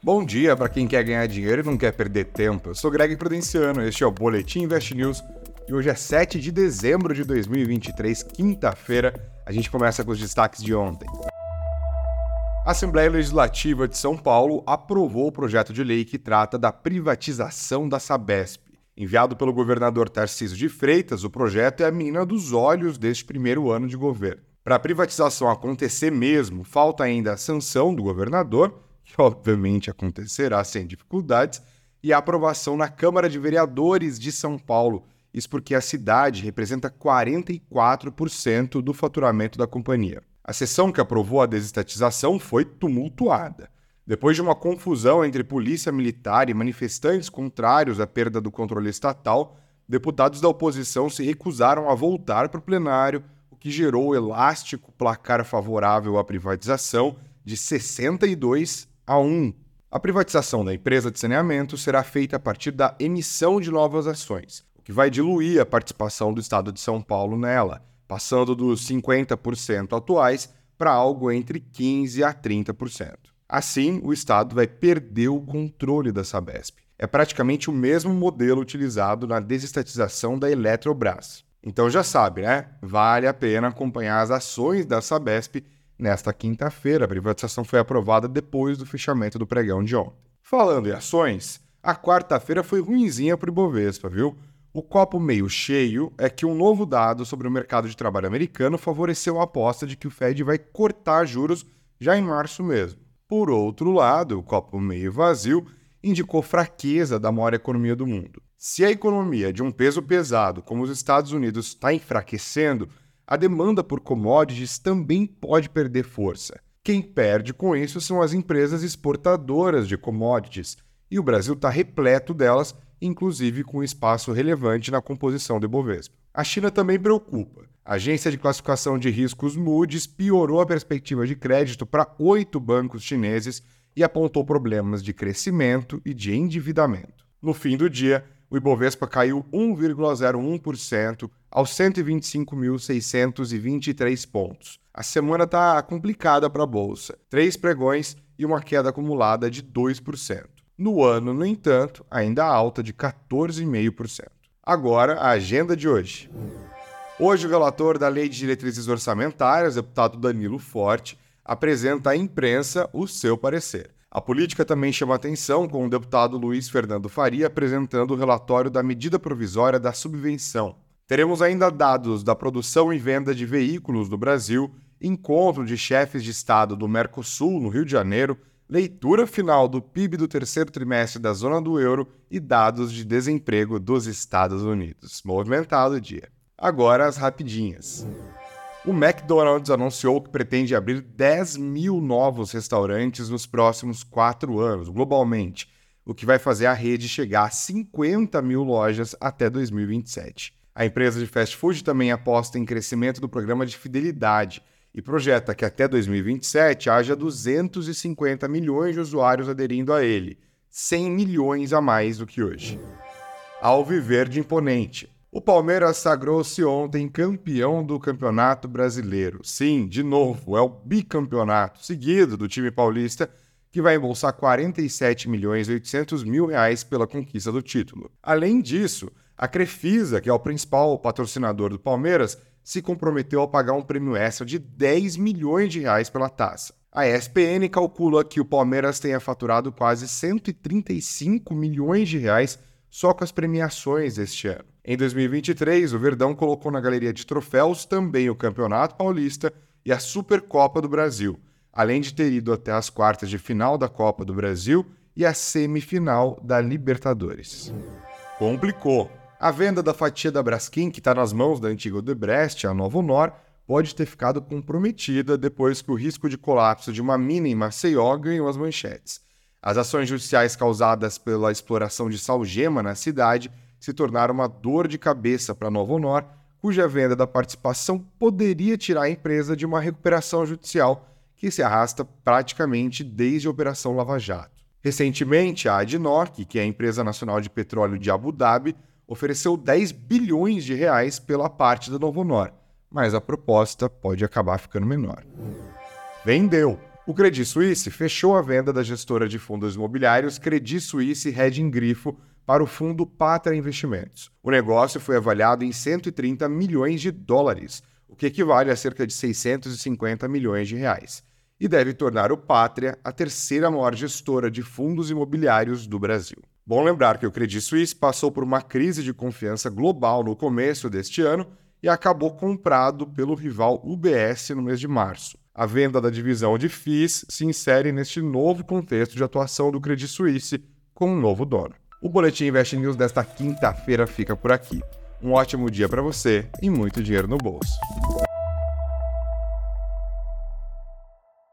Bom dia para quem quer ganhar dinheiro e não quer perder tempo. Eu sou Greg Prudenciano, este é o Boletim Invest News e hoje é 7 de dezembro de 2023, quinta-feira. A gente começa com os destaques de ontem. A Assembleia Legislativa de São Paulo aprovou o projeto de lei que trata da privatização da Sabesp. Enviado pelo governador Tarcísio de Freitas, o projeto é a menina dos olhos deste primeiro ano de governo. Para a privatização acontecer mesmo, falta ainda a sanção do governador que obviamente acontecerá sem dificuldades, e a aprovação na Câmara de Vereadores de São Paulo. Isso porque a cidade representa 44% do faturamento da companhia. A sessão que aprovou a desestatização foi tumultuada. Depois de uma confusão entre polícia militar e manifestantes contrários à perda do controle estatal, deputados da oposição se recusaram a voltar para o plenário, o que gerou o elástico placar favorável à privatização de 62 a 1. A privatização da empresa de saneamento será feita a partir da emissão de novas ações, o que vai diluir a participação do Estado de São Paulo nela, passando dos 50% atuais para algo entre 15% a 30%. Assim, o Estado vai perder o controle da Sabesp. É praticamente o mesmo modelo utilizado na desestatização da Eletrobras. Então já sabe, né? Vale a pena acompanhar as ações da Sabesp Nesta quinta-feira, a privatização foi aprovada depois do fechamento do pregão de ontem. Falando em ações, a quarta-feira foi ruinzinha para o Ibovespa, viu? O copo meio cheio é que um novo dado sobre o mercado de trabalho americano favoreceu a aposta de que o Fed vai cortar juros já em março mesmo. Por outro lado, o copo meio vazio indicou fraqueza da maior economia do mundo. Se a economia de um peso pesado como os Estados Unidos está enfraquecendo, a demanda por commodities também pode perder força. Quem perde com isso são as empresas exportadoras de commodities, e o Brasil está repleto delas, inclusive com espaço relevante na composição do Ibovespa. A China também preocupa. A agência de classificação de riscos Moody's piorou a perspectiva de crédito para oito bancos chineses e apontou problemas de crescimento e de endividamento. No fim do dia, o Ibovespa caiu 1,01% aos 125.623 pontos. A semana está complicada para a bolsa. Três pregões e uma queda acumulada de 2%. No ano, no entanto, ainda alta de 14,5%. Agora, a agenda de hoje. Hoje, o relator da Lei de Diretrizes Orçamentárias, deputado Danilo Forte, apresenta à imprensa o seu parecer. A política também chama atenção com o deputado Luiz Fernando Faria apresentando o relatório da medida provisória da subvenção. Teremos ainda dados da produção e venda de veículos no Brasil, encontro de chefes de Estado do Mercosul, no Rio de Janeiro, leitura final do PIB do terceiro trimestre da zona do euro e dados de desemprego dos Estados Unidos. Movimentado dia. Agora as rapidinhas. O McDonald's anunciou que pretende abrir 10 mil novos restaurantes nos próximos quatro anos, globalmente, o que vai fazer a rede chegar a 50 mil lojas até 2027. A empresa de fast food também aposta em crescimento do programa de fidelidade e projeta que até 2027 haja 250 milhões de usuários aderindo a ele, 100 milhões a mais do que hoje. Ao viver de imponente, o Palmeiras sagrou-se ontem campeão do Campeonato Brasileiro. Sim, de novo, é o bicampeonato seguido do time paulista que vai embolsar 47 milhões e 800 mil reais pela conquista do título. Além disso, a Crefisa, que é o principal patrocinador do Palmeiras, se comprometeu a pagar um prêmio extra de 10 milhões de reais pela taça. A ESPN calcula que o Palmeiras tenha faturado quase 135 milhões de reais só com as premiações deste ano. Em 2023, o Verdão colocou na galeria de troféus também o Campeonato Paulista e a Supercopa do Brasil, além de ter ido até as quartas de final da Copa do Brasil e a semifinal da Libertadores. Complicou. A venda da fatia da Braskem, que está nas mãos da antiga Odebrecht, a Novo Nor, pode ter ficado comprometida depois que o risco de colapso de uma mina em Maceió ganhou as manchetes. As ações judiciais causadas pela exploração de salgema na cidade se tornaram uma dor de cabeça para a Novo Honor, cuja venda da participação poderia tirar a empresa de uma recuperação judicial que se arrasta praticamente desde a Operação Lava Jato. Recentemente, a Adnoc, que é a empresa nacional de petróleo de Abu Dhabi, ofereceu 10 bilhões de reais pela parte da Novo Honor, mas a proposta pode acabar ficando menor. Vendeu! O Credit Suisse fechou a venda da gestora de fundos imobiliários Credit Suisse Hedging Grifo para o fundo Pátria Investimentos. O negócio foi avaliado em 130 milhões de dólares, o que equivale a cerca de 650 milhões de reais, e deve tornar o Pátria a terceira maior gestora de fundos imobiliários do Brasil. Bom lembrar que o Credit Suisse passou por uma crise de confiança global no começo deste ano e acabou comprado pelo rival UBS no mês de março. A venda da divisão de FIIs se insere neste novo contexto de atuação do Credit Suisse com um novo dono. O Boletim Invest News desta quinta-feira fica por aqui. Um ótimo dia para você e muito dinheiro no bolso.